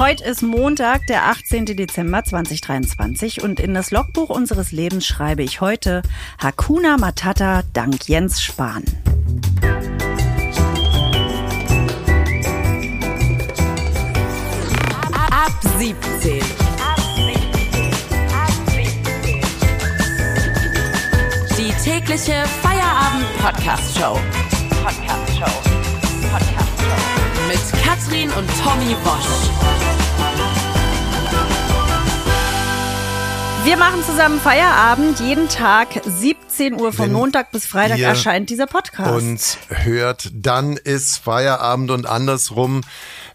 Heute ist Montag, der 18. Dezember 2023 und in das Logbuch unseres Lebens schreibe ich heute Hakuna Matata dank Jens Spahn. Ab 17. Die tägliche Feierabend-Podcast-Show. Podcast-Show. Podcast-Show. Mit Katrin und Tommy Bosch. Wir machen zusammen Feierabend. Jeden Tag 17 Uhr von Wenn Montag bis Freitag ihr erscheint dieser Podcast. uns hört, dann ist Feierabend und andersrum.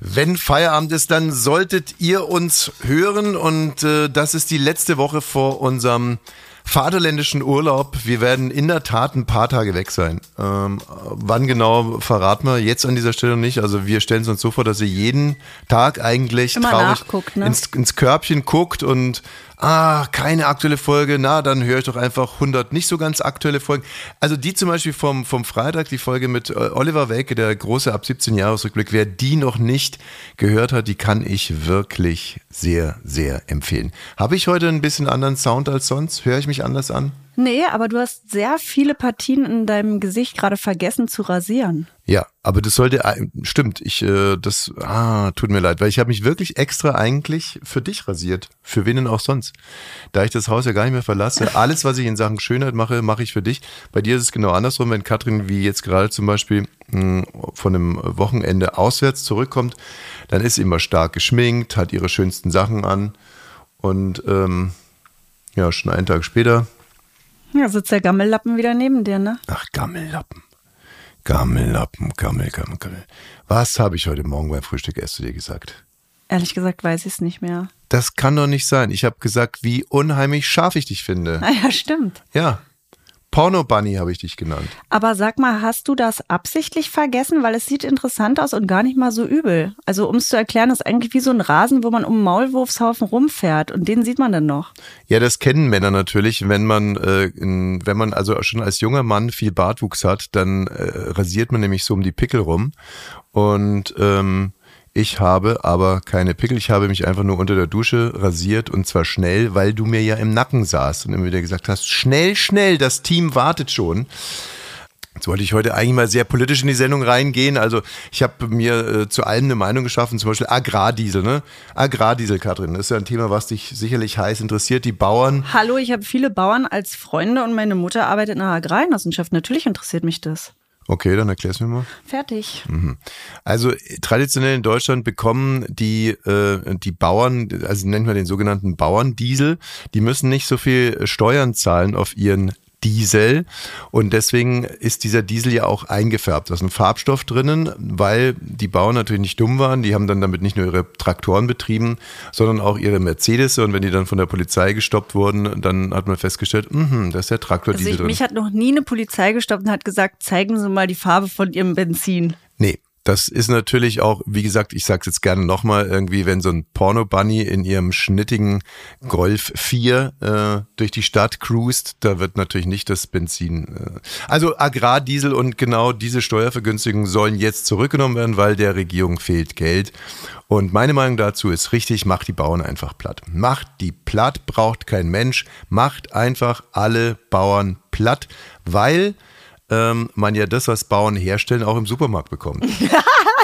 Wenn Feierabend ist, dann solltet ihr uns hören und äh, das ist die letzte Woche vor unserem vaterländischen Urlaub. Wir werden in der Tat ein paar Tage weg sein. Ähm, wann genau verraten wir jetzt an dieser Stelle nicht. Also wir stellen es uns so vor, dass ihr jeden Tag eigentlich Immer traurig ne? ins, ins Körbchen guckt und ah, keine aktuelle Folge, na, dann höre ich doch einfach 100 nicht so ganz aktuelle Folgen. Also die zum Beispiel vom, vom Freitag, die Folge mit äh, Oliver Welke, der große ab 17 Jahresrückblick, wer die noch nicht gehört hat, die kann ich wirklich sehr, sehr empfehlen. Habe ich heute ein bisschen anderen Sound als sonst? Höre ich mich anders an? Nee, aber du hast sehr viele Partien in deinem Gesicht gerade vergessen zu rasieren. Ja, aber das sollte, stimmt, ich, äh, das, ah, tut mir leid, weil ich habe mich wirklich extra eigentlich für dich rasiert. Für wen denn auch sonst? Da ich das Haus ja gar nicht mehr verlasse, alles, was ich in Sachen Schönheit mache, mache ich für dich. Bei dir ist es genau andersrum, wenn Katrin, wie jetzt gerade zum Beispiel, mh, von einem Wochenende auswärts zurückkommt, dann ist sie immer stark geschminkt, hat ihre schönsten Sachen an und, ähm, ja, schon einen Tag später, Ja, sitzt der Gammellappen wieder neben dir, ne? Ach, Gammellappen. Gammellappen, Gammel, Gammel, Gammel. Was habe ich heute Morgen beim Frühstück erst zu dir gesagt? Ehrlich gesagt weiß ich es nicht mehr. Das kann doch nicht sein. Ich habe gesagt, wie unheimlich scharf ich dich finde. Ah ja, stimmt. Ja. Porno Bunny habe ich dich genannt. Aber sag mal, hast du das absichtlich vergessen? Weil es sieht interessant aus und gar nicht mal so übel. Also um es zu erklären, ist eigentlich wie so ein Rasen, wo man um einen Maulwurfshaufen rumfährt und den sieht man dann noch. Ja, das kennen Männer natürlich. Wenn man, äh, wenn man also schon als junger Mann viel Bartwuchs hat, dann äh, rasiert man nämlich so um die Pickel rum. Und ähm, ich habe aber keine Pickel. Ich habe mich einfach nur unter der Dusche rasiert und zwar schnell, weil du mir ja im Nacken saßt und immer wieder gesagt hast, schnell, schnell, das Team wartet schon. Jetzt wollte ich heute eigentlich mal sehr politisch in die Sendung reingehen. Also ich habe mir äh, zu allem eine Meinung geschaffen, zum Beispiel Agrardiesel. Ne? Agrardiesel, Katrin, das ist ja ein Thema, was dich sicherlich heiß interessiert. Die Bauern, Hallo, ich habe viele Bauern als Freunde und meine Mutter arbeitet in der Agrargenossenschaft. Natürlich interessiert mich das. Okay, dann erklär's mir mal. Fertig. Also äh, traditionell in Deutschland bekommen die, äh, die Bauern, also nennen wir den sogenannten Bauerndiesel, die müssen nicht so viel Steuern zahlen auf ihren Diesel und deswegen ist dieser Diesel ja auch eingefärbt. Da ist ein Farbstoff drinnen, weil die Bauern natürlich nicht dumm waren. Die haben dann damit nicht nur ihre Traktoren betrieben, sondern auch ihre Mercedes und wenn die dann von der Polizei gestoppt wurden, dann hat man festgestellt, mh, da ist der Also Traktordiesel ich, drin. mich hat noch nie eine Polizei gestoppt und hat gesagt, zeigen Sie mal die Farbe von Ihrem Benzin. Das ist natürlich auch, wie gesagt, ich sag's jetzt gerne nochmal, irgendwie, wenn so ein Porno-Bunny in ihrem schnittigen Golf 4 äh, durch die Stadt cruist, da wird natürlich nicht das Benzin. Äh, also Agrardiesel und genau diese Steuervergünstigungen sollen jetzt zurückgenommen werden, weil der Regierung fehlt Geld. Und meine Meinung dazu ist richtig, macht die Bauern einfach platt. Macht die platt, braucht kein Mensch, macht einfach alle Bauern platt, weil ähm, man ja das, was Bauern herstellen, auch im Supermarkt bekommt.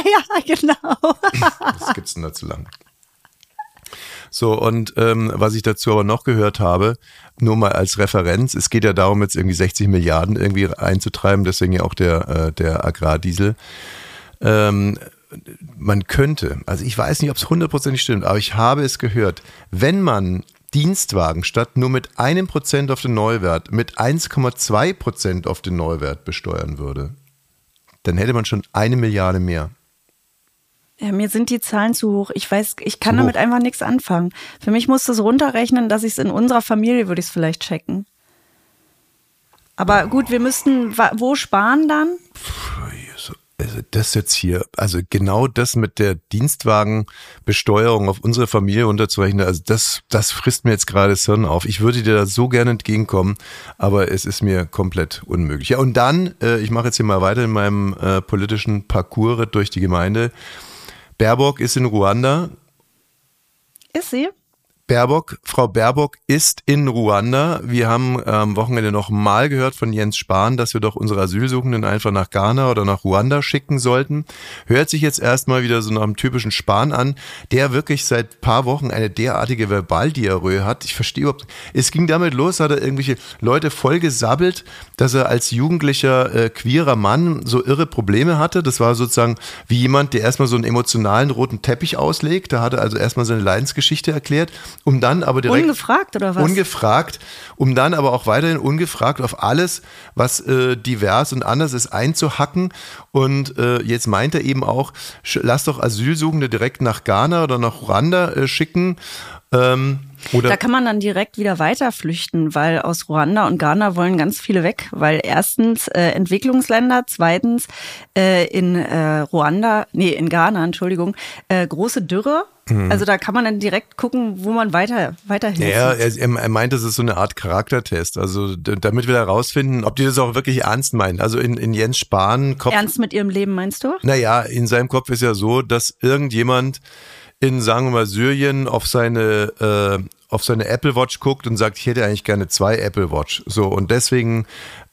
Ja, genau. Was gibt's denn da zu lang? So, und ähm, was ich dazu aber noch gehört habe, nur mal als Referenz, es geht ja darum, jetzt irgendwie 60 Milliarden irgendwie einzutreiben, deswegen ja auch der, äh, der Agrardiesel. Ähm, man könnte, also ich weiß nicht, ob es hundertprozentig stimmt, aber ich habe es gehört, wenn man Dienstwagen statt nur mit einem Prozent auf den Neuwert mit 1,2 Prozent auf den Neuwert besteuern würde, dann hätte man schon eine Milliarde mehr. Ja, mir sind die Zahlen zu hoch. Ich weiß, ich kann Zu damit hoch. einfach nichts anfangen. Für mich muss das runterrechnen, dass ich es in unserer Familie würde ich es vielleicht checken. Aber gut, wir müssten wo sparen dann? Also das jetzt hier, also genau das mit der Dienstwagenbesteuerung auf unsere Familie unterzurechnen, also das, das frisst mir jetzt gerade das Hirn auf. Ich würde dir da so gerne entgegenkommen, aber es ist mir komplett unmöglich. Ja, und dann, äh, ich mache jetzt hier mal weiter in meinem äh, politischen Parcours durch die Gemeinde. Baerbock ist in Ruanda Ist sie? Baerbock, Frau Baerbock ist in Ruanda. Wir haben am Wochenende noch mal gehört von Jens Spahn, dass wir doch unsere Asylsuchenden einfach nach Ghana oder nach Ruanda schicken sollten. Hört sich jetzt erstmal wieder so nach einem typischen Spahn an, der wirklich seit paar Wochen eine derartige Verbaldiarrhoe hat. Ich verstehe überhaupt, es ging damit los, hat er irgendwelche Leute vollgesabbelt, dass er als jugendlicher äh, queerer Mann so irre Probleme hatte. Das war sozusagen wie jemand, der erstmal so einen emotionalen roten Teppich auslegt. Da hat er also erstmal seine Leidensgeschichte erklärt um dann aber direkt. Ungefragt oder was? Ungefragt, um dann aber auch weiterhin ungefragt auf alles, was äh, divers und anders ist, einzuhacken. Und äh, jetzt meint er eben auch, lass doch Asylsuchende direkt nach Ghana oder nach Ruanda äh, schicken. Ähm, oder da kann man dann direkt wieder weiter flüchten, weil aus Ruanda und Ghana wollen ganz viele weg, weil erstens äh, Entwicklungsländer, zweitens äh, in äh, Ruanda, nee, in Ghana, Entschuldigung, äh, große Dürre. Mhm. Also da kann man dann direkt gucken, wo man weiter weiterhin. Ja, er, er meint, das ist so eine Art Charaktertest. Also damit wir herausfinden, ob die das auch wirklich ernst meinen. Also in, in Jens Spahn Kopf. Ernst mit ihrem Leben meinst du? Naja, in seinem Kopf ist ja so, dass irgendjemand in, sagen wir mal, Syrien auf seine, äh, auf seine Apple Watch guckt und sagt, ich hätte eigentlich gerne zwei Apple Watch. So, und deswegen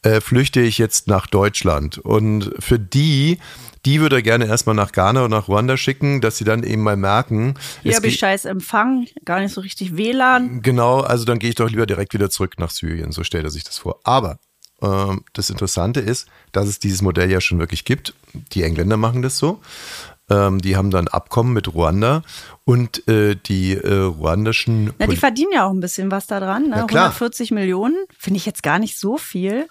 äh, flüchte ich jetzt nach Deutschland. Und für die, die würde er gerne erstmal nach Ghana und nach Ruanda schicken, dass sie dann eben mal merken. Hier habe ich scheiß Empfang, gar nicht so richtig WLAN. Genau, also dann gehe ich doch lieber direkt wieder zurück nach Syrien, so stellt er sich das vor. Aber ähm, das Interessante ist, dass es dieses Modell ja schon wirklich gibt. Die Engländer machen das so. Ähm, die haben dann Abkommen mit Ruanda und äh, die äh, ruandischen. Na, die verdienen ja auch ein bisschen was daran. Ne? 140 Millionen finde ich jetzt gar nicht so viel.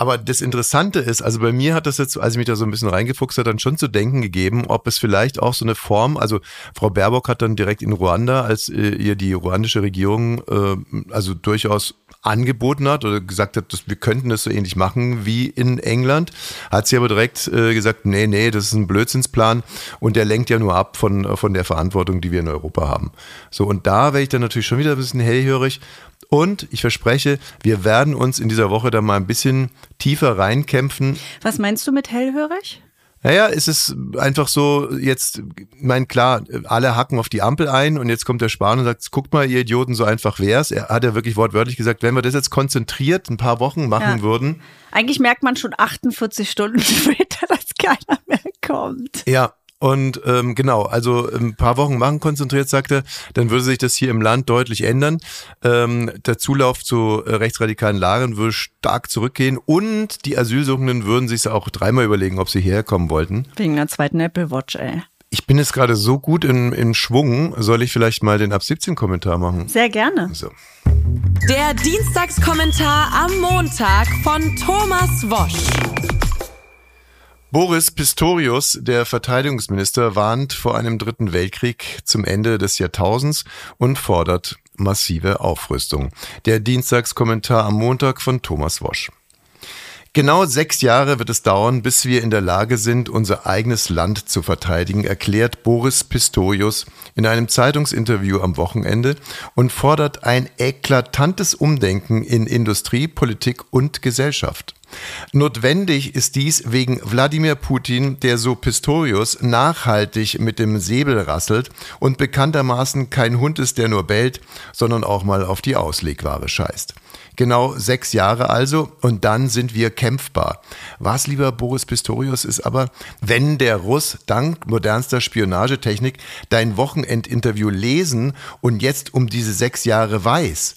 Aber das Interessante ist, also bei mir hat das jetzt, als ich mich da so ein bisschen reingefuchst hat, dann schon zu denken gegeben, ob es vielleicht auch so eine Form, also Frau Baerbock hat dann direkt in Ruanda, als äh, ihr die ruandische Regierung äh, also durchaus angeboten hat oder gesagt hat, dass wir könnten das so ähnlich machen wie in England, hat sie aber direkt äh, gesagt, nee, nee, das ist ein Blödsinnsplan und der lenkt ja nur ab von, von der Verantwortung, die wir in Europa haben. So, und da wäre ich dann natürlich schon wieder ein bisschen hellhörig und ich verspreche, wir werden uns in dieser Woche da mal ein bisschen tiefer reinkämpfen. Was meinst du mit hellhörig? Naja, es ist einfach so, jetzt, mein klar, alle hacken auf die Ampel ein und jetzt kommt der Spahn und sagt, guckt mal, ihr Idioten, so einfach wär's. Er hat ja wirklich wortwörtlich gesagt, wenn wir das jetzt konzentriert ein paar Wochen machen ja. würden. Eigentlich merkt man schon 48 Stunden später, dass keiner mehr kommt. Ja, und ähm, genau, also ein paar Wochen machen konzentriert, sagte, dann würde sich das hier im Land deutlich ändern. Ähm, der Zulauf zu äh, rechtsradikalen Lagern würde stark zurückgehen und die Asylsuchenden würden sich auch dreimal überlegen, ob sie hierher kommen wollten. Wegen einer zweiten Apple Watch, ey. Ich bin jetzt gerade so gut in, in Schwung, soll ich vielleicht mal den Ab 17 Kommentar machen? Sehr gerne. So. Der Dienstagskommentar am Montag von Thomas Wosch. Boris Pistorius, der Verteidigungsminister, warnt vor einem dritten Weltkrieg zum Ende des Jahrtausends und fordert massive Aufrüstung. Der Dienstagskommentar am Montag von Thomas Wosch. Genau sechs Jahre wird es dauern, bis wir in der Lage sind, unser eigenes Land zu verteidigen, erklärt Boris Pistorius in einem Zeitungsinterview am Wochenende und fordert ein eklatantes Umdenken in Industrie, Politik und Gesellschaft. Notwendig ist dies wegen Wladimir Putin, der so Pistorius nachhaltig mit dem Säbel rasselt und bekanntermaßen kein Hund ist, der nur bellt, sondern auch mal auf die Auslegware scheißt. Genau sechs Jahre also und dann sind wir kämpfbar. Was, lieber Boris Pistorius, ist aber, wenn der Russ dank modernster Spionagetechnik dein Wochenendinterview lesen und jetzt um diese sechs Jahre weiß,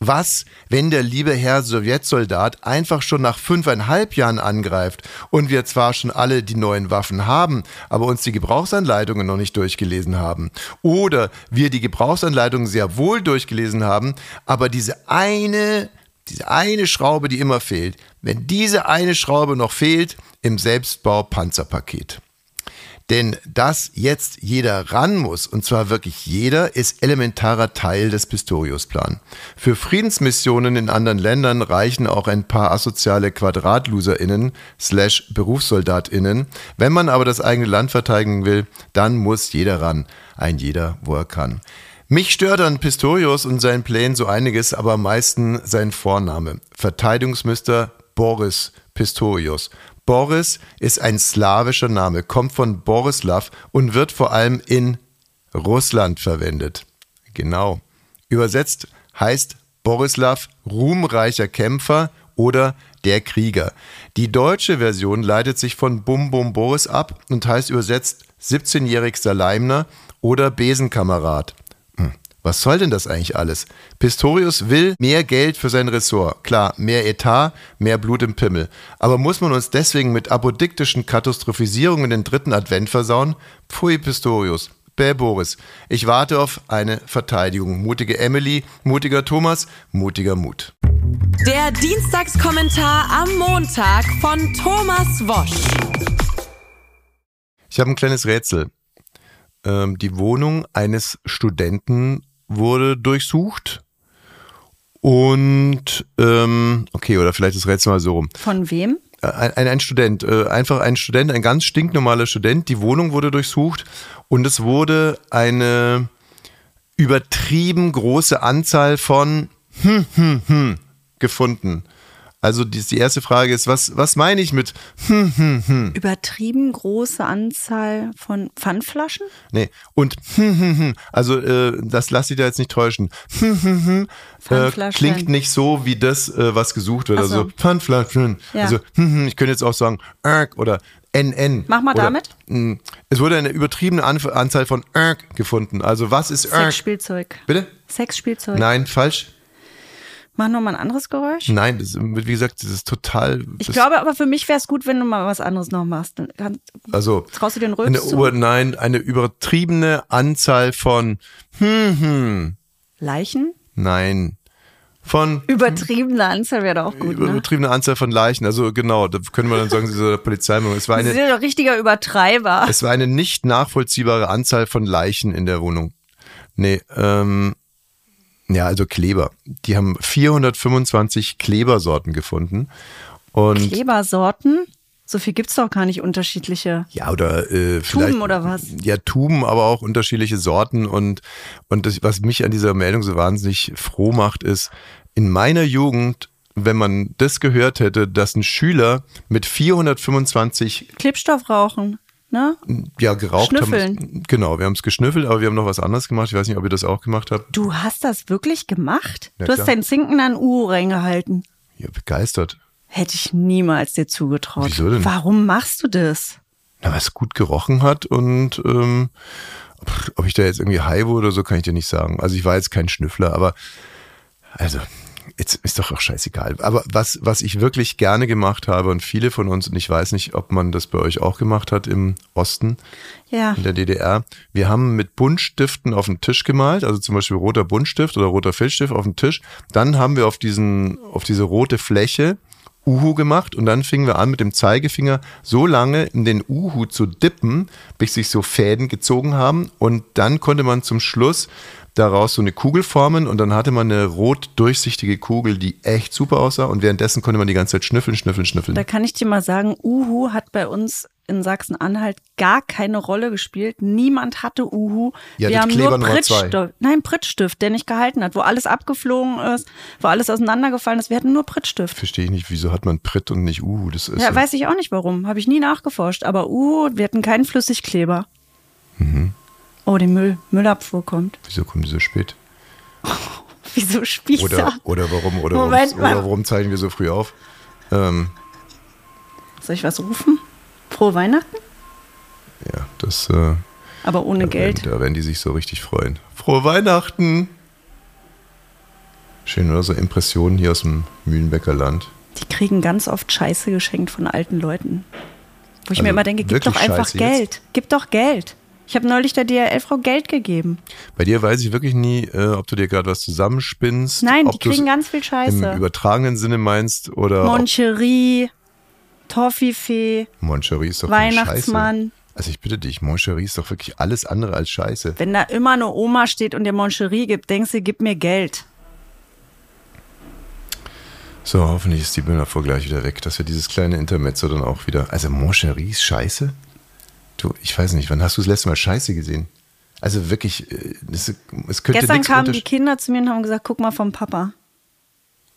was, wenn der liebe Herr Sowjetsoldat einfach schon nach fünfeinhalb Jahren angreift und wir zwar schon alle die neuen Waffen haben, aber uns die Gebrauchsanleitungen noch nicht durchgelesen haben? Oder wir die Gebrauchsanleitungen sehr wohl durchgelesen haben, aber diese eine, diese eine Schraube, die immer fehlt, wenn diese eine Schraube noch fehlt im Selbstbau Panzerpaket. Denn dass jetzt jeder ran muss, und zwar wirklich jeder, ist elementarer Teil des Pistorius-Plan. Für Friedensmissionen in anderen Ländern reichen auch ein paar asoziale QuadratloserInnen slash BerufssoldatInnen. Wenn man aber das eigene Land verteidigen will, dann muss jeder ran. Ein jeder, wo er kann. Mich stört an Pistorius und seinen Plänen so einiges, aber am meisten sein Vorname. Verteidigungsminister Boris Pistorius. Boris ist ein slawischer Name, kommt von Borislav und wird vor allem in Russland verwendet. Genau. Übersetzt heißt Borislav ruhmreicher Kämpfer oder der Krieger. Die deutsche Version leitet sich von Bum Bum Boris ab und heißt übersetzt 17-jährigster Leimner oder Besenkamerad. Was soll denn das eigentlich alles? Pistorius will mehr Geld für sein Ressort. Klar, mehr Etat, mehr Blut im Pimmel. Aber muss man uns deswegen mit apodiktischen Katastrophisierungen den dritten Advent versauen? Pfui, Pistorius. Bäh, Boris. Ich warte auf eine Verteidigung. Mutige Emily, mutiger Thomas, mutiger Mut. Der Dienstagskommentar am Montag von Thomas Wosch. Ich habe ein kleines Rätsel. Ähm, die Wohnung eines Studenten wurde durchsucht. Und, ähm, okay, oder vielleicht das Rätsel mal so rum. Von wem? Ein, ein, ein Student, äh, einfach ein Student, ein ganz stinknormaler Student. Die Wohnung wurde durchsucht und es wurde eine übertrieben große Anzahl von hm, hm, hm gefunden. Also die, die erste Frage ist, was, was meine ich mit hm, hm, hm? Übertrieben große Anzahl von Pfandflaschen? Nee, und hm, hm, hm, also äh, das lass ich da jetzt nicht täuschen. Hm, hm, hm, äh, klingt nicht so wie das, äh, was gesucht wird. Also Pfandflaschen. Ja. Also hm, hm, ich könnte jetzt auch sagen Erk oder NN. Mach mal oder, damit. Mh, hm, es wurde eine übertriebene Anzahl von Erk gefunden. Also was ist Erk? Sexspielzeug. Bitte? Sexspielzeug. Nein, falsch. Mach nochmal ein anderes Geräusch? Nein, das, wie gesagt, das ist total. Ich glaube aber für mich wäre es gut, wenn du mal was anderes noch machst. Kann, also, traust du den Rülps eine Nein, eine übertriebene Anzahl von hm, hm. Leichen? Nein. Von übertriebene Anzahl wäre doch auch gut. Ne? Übertriebene ne? Anzahl von Leichen. Also genau, da können wir dann sagen, diese Polizeimeldung. Es war eine. Sie sind doch richtiger Übertreiber. Es war eine nicht nachvollziehbare Anzahl von Leichen in der Wohnung. Nee, ähm, ja, also Kleber. Die haben 425 Klebersorten gefunden. Und Klebersorten? So viel gibt's doch gar nicht unterschiedliche. Ja, oder äh. Tuben oder was? Ja, Tuben, aber auch unterschiedliche Sorten. Und, und das, was mich an dieser Meldung so wahnsinnig froh macht, ist, in meiner Jugend, wenn man das gehört hätte, dass ein Schüler mit 425 Klebstoff rauchen ne? Ja, geraucht Schnüffeln. haben. Genau, wir haben es geschnüffelt, aber wir haben noch was anderes gemacht. Ich weiß nicht, ob ihr das auch gemacht habt. Du hast das wirklich gemacht? Ja, du klar. hast deinen Zinken an Uhu reingehalten. Ja, begeistert. Hätte ich niemals dir zugetraut. Wieso denn? Warum machst du das? Na, weil es gut gerochen hat und ähm, ob ich da jetzt irgendwie high wurde oder so, kann ich dir nicht sagen. Also ich war jetzt kein Schnüffler, aber also jetzt ist doch auch scheißegal. Aber was, was ich wirklich gerne gemacht habe und viele von uns, und ich weiß nicht, ob man das bei euch auch gemacht hat im Osten, ja. in der DDR, wir haben mit Buntstiften auf den Tisch gemalt, also zum Beispiel roter Buntstift oder roter Filzstift auf den Tisch. Dann haben wir auf diesen, auf diese rote Fläche Uhu gemacht und dann fingen wir an mit dem Zeigefinger so lange in den Uhu zu dippen, bis sich so Fäden gezogen haben und dann konnte man zum Schluss daraus so eine Kugel formen und dann hatte man eine rot durchsichtige Kugel, die echt super aussah und währenddessen konnte man die ganze Zeit schnüffeln, schnüffeln, schnüffeln. Da kann ich dir mal sagen, Uhu hat bei uns in Sachsen-Anhalt gar keine Rolle gespielt. Niemand hatte Uhu. Ja, Wir haben Kleber nur. Prittstift. Nein, Prittstift, der nicht gehalten hat, wo alles abgeflogen ist, wo alles auseinandergefallen ist. Wir hatten nur Prittstift. Verstehe ich nicht, wieso hat man Pritt und nicht Uhu? Das ist Ja, so- weiß ich auch nicht warum. Habe ich nie nachgeforscht. Aber Uhu, wir hatten keinen Flüssigkleber. Mhm. Oh, die Müll, Müllabfuhr kommt. wieso kommen die so spät? Wieso Spießer? Oder, oder warum, oder, Moment warum, oder warum zeichnen wir so früh auf? Ähm, Soll ich was rufen? Frohe Weihnachten? ja, das äh, Aber ohne da Geld. Werden, da werden die sich so richtig freuen. Frohe Weihnachten! Schön, oder? So Impressionen hier aus dem Mühlenbecker Land. Die kriegen ganz oft Scheiße geschenkt von alten Leuten. Wo ich Also mir immer denke, gib doch einfach Scheiße jetzt? Geld. Gib doch Geld. Ich habe neulich der DRL-Frau Geld gegeben. Bei dir weiß ich wirklich nie, äh, ob du dir gerade was zusammenspinnst. Nein, die kriegen ganz viel Im Scheiße. übertragenen Sinne meinst oder. Moncherie, Toffifee, Moncherie ist doch. Weihnachtsmann. Also ich bitte dich, Moncherie ist doch wirklich alles andere als Scheiße. Wenn da immer eine Oma steht und dir Moncherie gibt, denkst du, gib mir Geld. So, hoffentlich ist die Müllabfuhr gleich wieder weg, dass wir dieses kleine Intermezzo dann auch wieder. Also Moncherie ist Scheiße? Du, ich weiß nicht, wann hast du das letzte Mal Scheiße gesehen? Also wirklich, äh, es, es könnte Gestern kamen die Kinder zu mir und haben gesagt, guck mal vom Papa.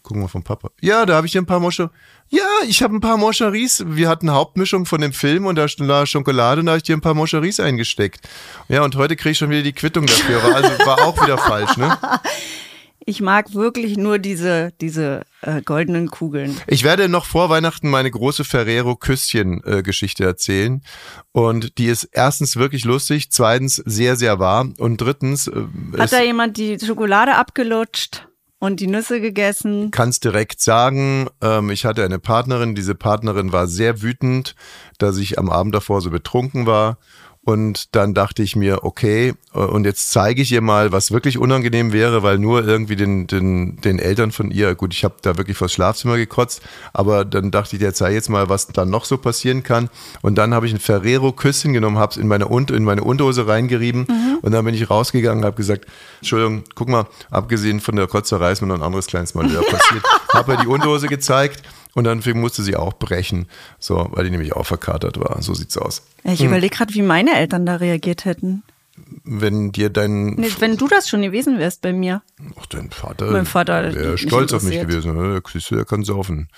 Gucken wir vom Papa. Ja, da habe ich dir ein paar Mosche. Ja, ich habe ein paar Moscheries. Wir hatten Hauptmischung von dem Film und da war Schokolade und da habe ich dir ein paar Moscheries eingesteckt. Ja, und heute kriege ich schon wieder die Quittung dafür. War, also war auch wieder falsch, ne? Ich mag wirklich nur diese, diese äh, goldenen Kugeln. Ich werde noch vor Weihnachten meine große Ferrero-Küsschen-Geschichte erzählen. Und die ist erstens wirklich lustig, zweitens sehr, sehr wahr und drittens. Äh, Hat da jemand die Schokolade abgelutscht? Und die Nüsse gegessen? Kannst direkt sagen, ähm, ich hatte eine Partnerin, diese Partnerin war sehr wütend, dass ich am Abend davor so betrunken war und dann dachte ich mir, okay, äh, und jetzt zeige ich ihr mal, was wirklich unangenehm wäre, weil nur irgendwie den, den, den Eltern von ihr, gut, ich habe da wirklich vors Schlafzimmer gekotzt, aber dann dachte ich, der zeige jetzt mal, was dann noch so passieren kann. Und dann habe ich ein Ferrero-Küsschen genommen, habe es in meine, in meine Unterhose reingerieben mhm. und dann bin ich rausgegangen, habe gesagt, Entschuldigung, guck mal, abgesehen von der Kotzerei ist mir noch ein anderes kleines Malheur passiert. habe ihr die Unterhose gezeigt und dann musste sie auch brechen, so, weil die nämlich auch verkatert war. So sieht's aus. Ich hm. überlege gerade, wie meine Eltern da reagiert hätten. Wenn dir dein. Nee, wenn du das schon gewesen wärst bei mir. Ach, dein Vater. Mein Vater wäre stolz auf mich gewesen. Ne? Der kann saufen.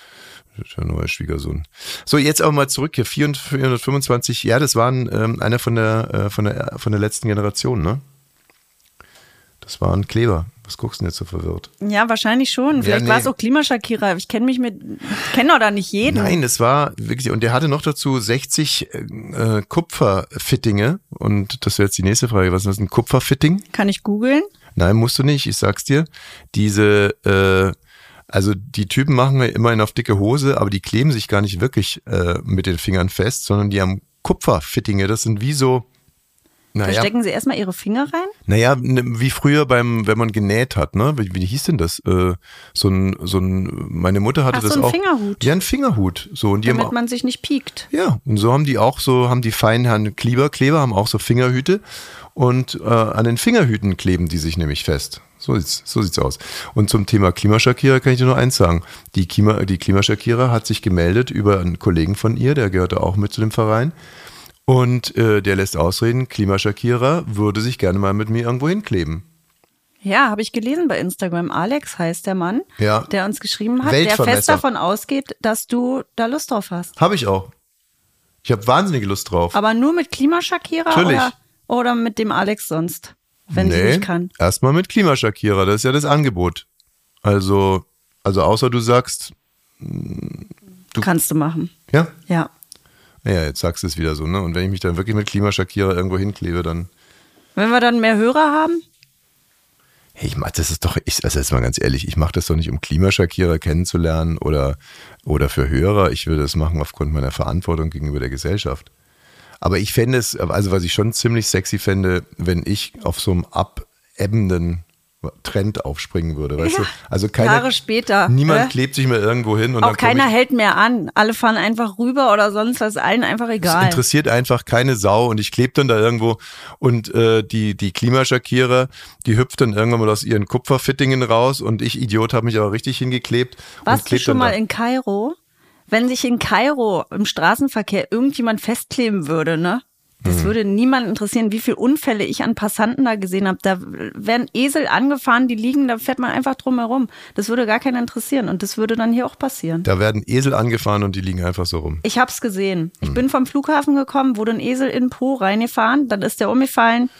Der neue Schwiegersohn. So, jetzt aber mal zurück hier. 425, ja, das waren ähm, einer von der, äh, von, der, von der letzten Generation, ne? Das waren Kleber. Was guckst du denn jetzt so verwirrt? Ja, wahrscheinlich schon. Vielleicht ja, nee. war es auch Klimaschakira. Ich kenne mich mit, kenne doch da nicht jeden. Nein, es war wirklich, und der hatte noch dazu 60 äh, Kupferfittinge. Und das wäre jetzt die nächste Frage. Was ist das, ein Kupferfitting? Kann ich googeln? Nein, musst du nicht. Ich sag's dir. Diese, äh, also die Typen machen ja immerhin auf dicke Hose, aber die kleben sich gar nicht wirklich äh, mit den Fingern fest, sondern die haben Kupferfittinge. Das sind wie so, naja. Da stecken sie erstmal ihre Finger rein? Naja, ne, wie früher beim, wenn man genäht hat, ne? Wie, wie hieß denn das? Äh, so ein, so ein, meine Mutter hatte Ach, das so ein auch. Fingerhut. Ja, ein Fingerhut. So, und die Damit haben, man sich nicht piekt. Ja, und so haben die auch so, haben die feinen Kleber, Kleber haben auch so Fingerhüte. Und äh, an den Fingerhüten kleben die sich nämlich fest. So sieht's, so sieht's aus. Und zum Thema Klimaschakierer kann ich dir nur eins sagen. Die, Klima, die Klimaschakierer hat sich gemeldet über einen Kollegen von ihr, der gehörte auch mit zu dem Verein. Und äh, der lässt ausreden, Klimaschakierer würde sich gerne mal mit mir irgendwo hinkleben. Ja, habe ich gelesen bei Instagram. Alex heißt der Mann, ja. der uns geschrieben hat, der fest davon ausgeht, dass du da Lust drauf hast. Habe ich auch. Ich habe wahnsinnige Lust drauf. Aber nur mit Klimaschakierer oder, oder mit dem Alex sonst, wenn nee, sie nicht kann? Erstmal mit Klimaschakierer, das ist ja das Angebot. Also, also außer du sagst. Du Kannst du machen. Ja? Ja. Ja, jetzt sagst du es wieder so, ne? Und wenn ich mich dann wirklich mit Klimaschakierer irgendwo hinklebe, dann. Wenn wir dann mehr Hörer haben? Hey, ich mach das ist doch, ich, also jetzt mal ganz ehrlich, ich mache das doch nicht, um Klimaschakierer kennenzulernen oder, oder für Hörer. Ich würde das machen aufgrund meiner Verantwortung gegenüber der Gesellschaft. Aber ich fände es, also was ich schon ziemlich sexy fände, wenn ich auf so einem abebbenden Trend aufspringen würde, weißt ja, du? Also keine, Jahre später. Niemand äh? klebt sich mehr irgendwo hin. Und auch keiner hält mehr an. Alle fahren einfach rüber oder sonst was, allen einfach egal. Es interessiert einfach keine Sau und ich klebe dann da irgendwo und äh, die, die Klimaschakierer, die hüpft dann irgendwann mal aus ihren Kupferfittingen raus und ich, Idiot, habe mich aber richtig hingeklebt. Warst du schon mal da. in Kairo? Wenn sich in Kairo im Straßenverkehr irgendjemand festkleben würde, ne? Das mhm. würde niemand interessieren, wie viele Unfälle ich an Passanten da gesehen habe. Da werden Esel angefahren, die liegen, da fährt man einfach drum herum. Das würde gar keinen interessieren und das würde dann hier auch passieren. Da werden Esel angefahren und die liegen einfach so rum. Ich hab's gesehen. Ich mhm. bin vom Flughafen gekommen, wurde ein Esel in den Po reingefahren, dann ist der umgefallen.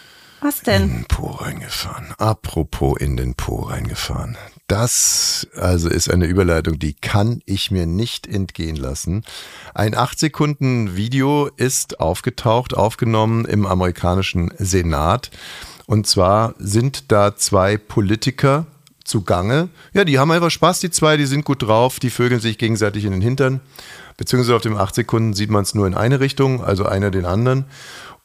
Was denn? In den Po reingefahren. Apropos in den Po reingefahren. Das also ist eine Überleitung, die kann ich mir nicht entgehen lassen. Ein 8 Sekunden Video ist aufgetaucht, aufgenommen im amerikanischen Senat. Und zwar sind da zwei Politiker zugange. Ja, die haben einfach Spaß, die zwei, die sind gut drauf, die vögeln sich gegenseitig in den Hintern. Beziehungsweise auf dem 8 Sekunden sieht man es nur in eine Richtung, also einer den anderen.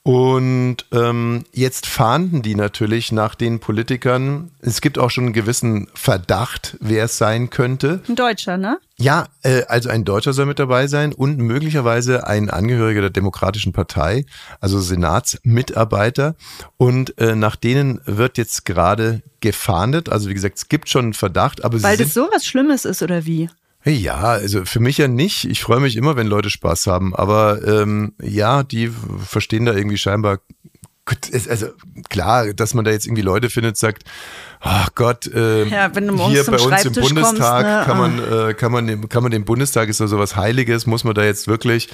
Und ähm, jetzt fahnden die natürlich nach den Politikern. Es gibt auch schon einen gewissen Verdacht, wer es sein könnte. Ein Deutscher, ne? Ja, äh, also ein Deutscher soll mit dabei sein und möglicherweise ein Angehöriger der Demokratischen Partei, also Senatsmitarbeiter. Und äh, nach denen wird jetzt gerade gefahndet. Also wie gesagt, es gibt schon einen Verdacht, aber Weil das sowas Schlimmes ist oder wie? Ja, also für mich ja nicht. Ich freue mich immer, wenn Leute Spaß haben. Aber ähm, ja, die verstehen da irgendwie scheinbar also klar, dass man da jetzt irgendwie Leute findet, sagt, ach Gott, äh, Ja, wenn du morgens hier bei uns im Bundestag kommst, ne, kann ah. man, äh, kann man, dem, kann man den Bundestag ist doch sowas Heiliges, muss man da jetzt wirklich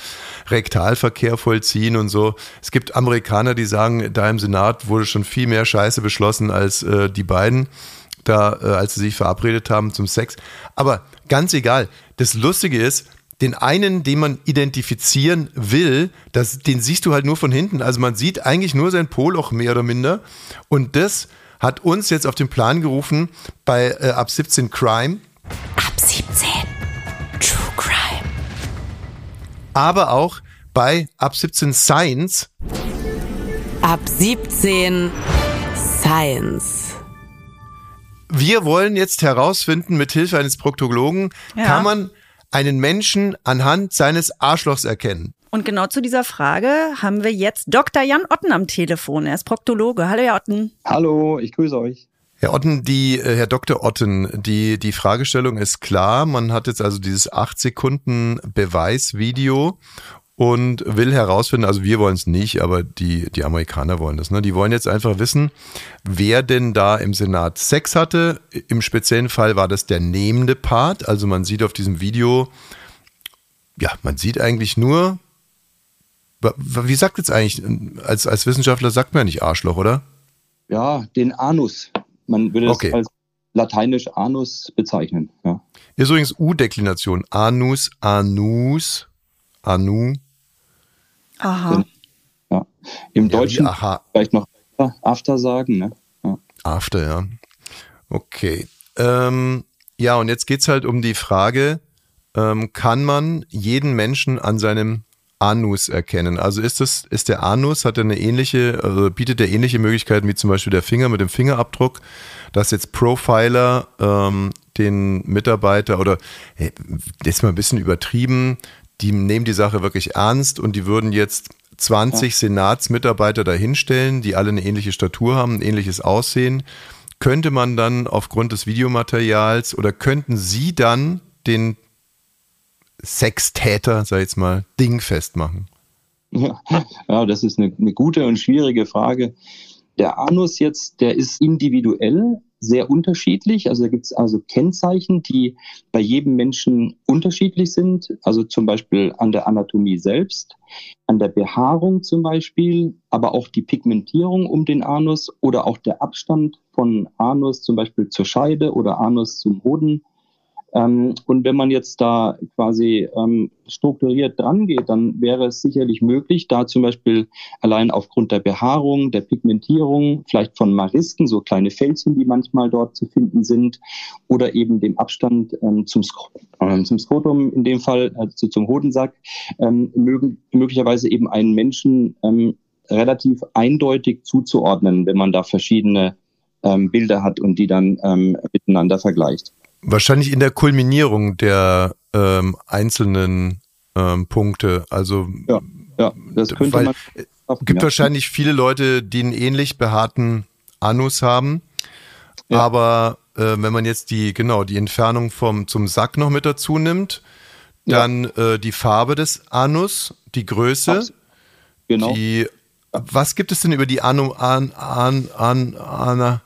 Rektalverkehr vollziehen und so. Es gibt Amerikaner, die sagen, da im Senat wurde schon viel mehr Scheiße beschlossen als äh, die beiden da, äh, als sie sich verabredet haben zum Sex. Aber ganz egal. Das Lustige ist, den einen, den man identifizieren will, das, den siehst du halt nur von hinten. Also man sieht eigentlich nur sein Poloch mehr oder minder. Und das hat uns jetzt auf den Plan gerufen bei äh, Ab 17 Crime, Ab 17. True Crime. aber auch bei Ab 17 Science. Ab 17. Science. Wir wollen jetzt herausfinden, mit Hilfe eines Proktologen, Ja. kann man einen Menschen anhand seines Arschlochs erkennen. Und genau zu dieser Frage haben wir jetzt Dr. Jan Otten am Telefon. Er ist Proktologe. Hallo, Herr Otten. Hallo, ich grüße euch. Herr Otten, die, äh, Herr Dr. Otten, die, die Fragestellung ist klar. Man hat jetzt also dieses 8 Sekunden Beweisvideo und will herausfinden, also wir wollen es nicht, aber die, die Amerikaner wollen das. Ne? Die wollen jetzt einfach wissen, wer denn da im Senat Sex hatte. Im speziellen Fall war das der nehmende Part. Also man sieht auf diesem Video, ja, man sieht eigentlich nur, wie sagt jetzt eigentlich, als, als Wissenschaftler sagt man ja nicht Arschloch, oder? Ja, den Anus. Man würde Okay. es als lateinisch Anus bezeichnen. Ja. Ist übrigens U-Deklination. Anus, Anus, Anu. Aha. ja. Im Ja, Deutschen vielleicht noch After sagen. Ne? Ja. after, ja. Okay. Ähm, ja, und jetzt geht's halt um die Frage, ähm, kann man jeden Menschen an seinem Anus erkennen? Also ist das, ist der Anus, hat er eine ähnliche, also bietet er ähnliche Möglichkeiten wie zum Beispiel der Finger mit dem Fingerabdruck, dass jetzt Profiler ähm, den Mitarbeiter oder äh, jetzt mal ein bisschen übertrieben, die nehmen die Sache wirklich ernst und die würden jetzt 20 Senatsmitarbeiter dahinstellen, die alle eine ähnliche Statur haben, ein ähnliches Aussehen. Könnte man dann aufgrund des Videomaterials oder könnten Sie dann den Sextäter, sag ich jetzt mal, dingfest machen? Ja, ja, das ist eine, eine gute und schwierige Frage. Der Anus jetzt, der ist individuell sehr unterschiedlich. Also da gibt es also Kennzeichen, die bei jedem Menschen unterschiedlich sind. Also zum Beispiel an der Anatomie selbst, an der Behaarung zum Beispiel, aber auch die Pigmentierung um den Anus oder auch der Abstand von Anus zum Beispiel zur Scheide oder Anus zum Hoden. Ähm, und wenn man jetzt da quasi ähm, strukturiert dran geht, dann wäre es sicherlich möglich, da zum Beispiel allein aufgrund der Behaarung, der Pigmentierung, vielleicht von Marisken, so kleine Fältchen, die manchmal dort zu finden sind, oder eben dem Abstand ähm, zum, Sk ähm, zum Skrotum, in dem Fall also zum Hodensack, ähm, mögen, möglicherweise eben einen Menschen ähm, relativ eindeutig zuzuordnen, wenn man da verschiedene ähm, Bilder hat und die dann miteinander vergleicht. Wahrscheinlich in der Kulminierung der ähm, einzelnen ähm, Punkte. Also Ja, ja, das könnte weil man. es gibt ja. wahrscheinlich viele Leute, die einen ähnlich behaarten Anus haben. Ja. Aber äh, wenn man jetzt die, genau, die Entfernung vom zum Sack noch mit dazu nimmt, Ja. dann äh, die Farbe des Anus, die Größe, Absolut. Genau. die was gibt es denn über die Anu, an, an, an, Ana,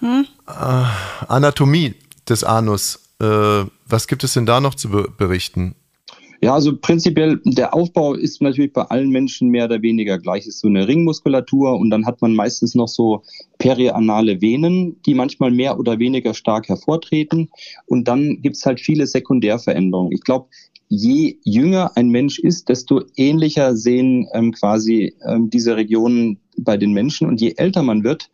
Hm? äh, Anatomie des Anus? Äh, was gibt es denn da noch zu be berichten? Ja, also prinzipiell, der Aufbau ist natürlich bei allen Menschen mehr oder weniger gleich. Es ist so eine Ringmuskulatur und dann hat man meistens noch so perianale Venen, die manchmal mehr oder weniger stark hervortreten. Und dann gibt's halt viele Sekundärveränderungen. Ich glaube, je jünger ein Mensch ist, desto ähnlicher sehen ähm, quasi ähm, diese Regionen bei den Menschen. Und je älter man wird,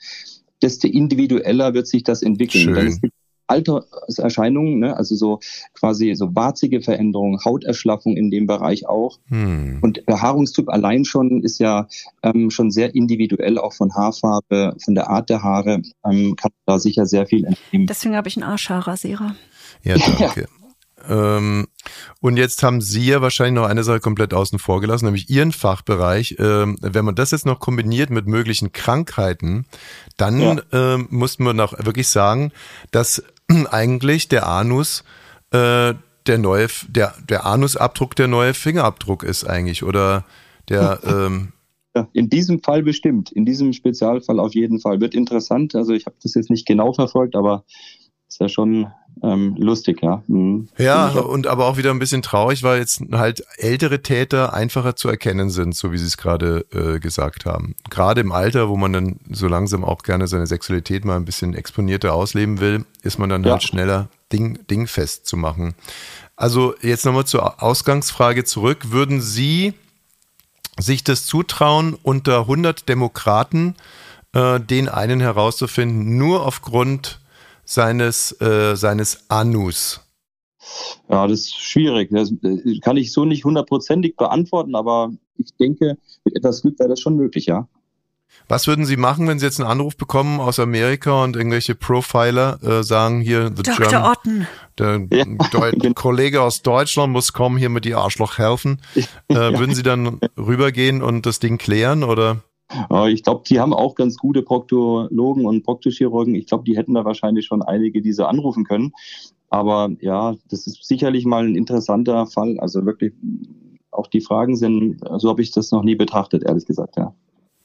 desto individueller wird sich das entwickeln. Schön. Denn es gibt Alterserscheinungen, ne? also so quasi so warzige Veränderungen, Hauterschlaffung in dem Bereich auch. Hm. Und Behaarungstyp allein schon ist ja ähm, schon sehr individuell, auch von Haarfarbe, von der Art der Haare, ähm, kann da sicher sehr viel entnehmen. Deswegen habe ich einen Arschhaarrasierer. Ja, danke. Ähm, und jetzt haben Sie ja wahrscheinlich noch eine Sache komplett außen vor gelassen, nämlich Ihren Fachbereich. Ähm, wenn man das jetzt noch kombiniert mit möglichen Krankheiten, dann Ja. ähm, muss man auch wirklich sagen, dass eigentlich der Anus äh, der neue, der, der Anusabdruck der neue Fingerabdruck ist eigentlich oder der ähm, in diesem Fall bestimmt, in diesem Spezialfall auf jeden Fall. Wird interessant. Also ich habe das jetzt nicht genau verfolgt, aber ist ja schon ähm, lustig, ja. Mhm. Ja, und aber auch wieder ein bisschen traurig, weil jetzt halt ältere Täter einfacher zu erkennen sind, so wie Sie es gerade äh, gesagt haben. Gerade im Alter, wo man dann so langsam auch gerne seine Sexualität mal ein bisschen exponierter ausleben will, ist man dann ja. halt schneller Ding, dingfest zu machen. Also jetzt nochmal zur Ausgangsfrage zurück. Würden Sie sich das zutrauen, unter 100 Demokraten äh, den einen herauszufinden, nur aufgrund seines, äh, seines Anus? Ja, das ist schwierig. Das äh, kann ich so nicht hundertprozentig beantworten, aber ich denke, mit etwas Glück wäre das schon möglich, ja. Was würden Sie machen, wenn Sie jetzt einen Anruf bekommen aus Amerika und irgendwelche Profiler äh, sagen hier, the Dr. German, Otten. der ja, genau. Kollege aus Deutschland muss kommen, hier mit die Arschloch helfen. Äh, ja. Würden Sie dann rübergehen und das Ding klären oder? Ich glaube, die haben auch ganz gute Proktologen und Proktochirurgen. Ich glaube, die hätten da wahrscheinlich schon einige, die sie anrufen können. Aber ja, das ist sicherlich mal ein interessanter Fall. Also wirklich, auch die Fragen sind, so habe ich das noch nie betrachtet, ehrlich gesagt, ja.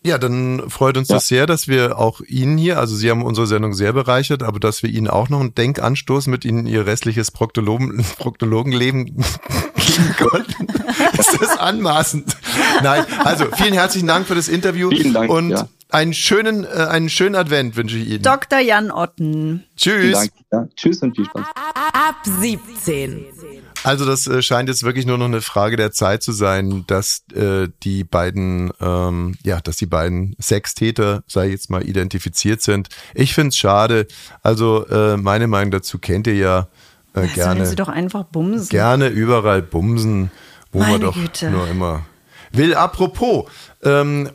Ja, dann freut uns ja. das sehr, dass wir auch Ihnen hier, also Sie haben unsere Sendung sehr bereichert, aber dass wir Ihnen auch noch einen Denkanstoß mit Ihnen Ihr restliches Proktologen, Proktologenleben geben konnten. ist das anmaßend? Nein, also vielen herzlichen Dank für das Interview vielen Dank, und ja. einen schönen, äh, einen schönen Advent wünsche ich Ihnen. Dr. Jan Otten. Tschüss. Dank, ja. Tschüss und viel Spaß. Ab 17. Also das äh, scheint jetzt wirklich nur noch eine Frage der Zeit zu sein, dass äh, die beiden, ähm, ja, dass die beiden Sextäter, sei jetzt mal, identifiziert sind. Ich finde es schade. Also äh, meine Meinung dazu kennt ihr ja äh, gerne. Sie doch einfach bumsen. Gerne überall bumsen, wo meine man doch Güte. nur immer will. Apropos, ähm,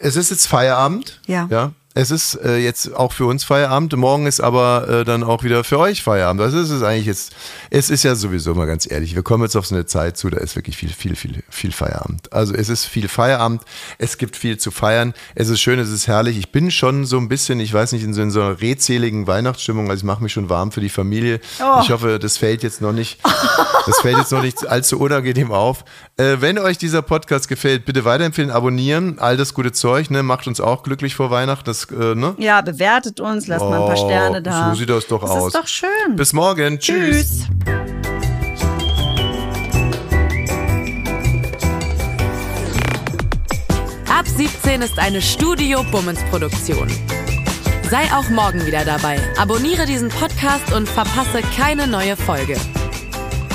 es ist jetzt Feierabend. Ja. Ja. Es ist äh, jetzt auch für uns Feierabend. Morgen ist aber äh, dann auch wieder für euch Feierabend. Also es ist eigentlich jetzt, es ist ja sowieso mal ganz ehrlich. Wir kommen jetzt auf so eine Zeit zu, da ist wirklich viel, viel, viel, viel Feierabend. Also es ist viel Feierabend. Es gibt viel zu feiern. Es ist schön, es ist herrlich. Ich bin schon so ein bisschen, ich weiß nicht, in so, in so einer redseligen Weihnachtsstimmung. Also ich mache mich schon warm für die Familie. Oh. Ich hoffe, das fällt jetzt noch nicht, das fällt jetzt noch nicht allzu unangenehm auf. Äh, wenn euch dieser Podcast gefällt, bitte weiterempfehlen, abonnieren. All das gute Zeug, ne, macht uns auch glücklich vor Weihnachten. Das äh, ne? Ja, bewertet uns, lasst oh, mal ein paar Sterne da. So sieht das doch das aus. Das ist doch schön. Bis morgen. Tschüss. Tschüss. Ab 17 ist eine Studio Bummens Produktion. Sei auch morgen wieder dabei. Abonniere diesen Podcast und verpasse keine neue Folge.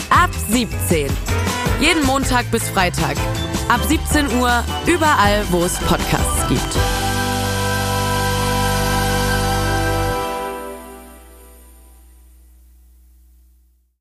Ab 17. Jeden Montag bis Freitag. Ab 17 Uhr überall, wo es Podcasts gibt.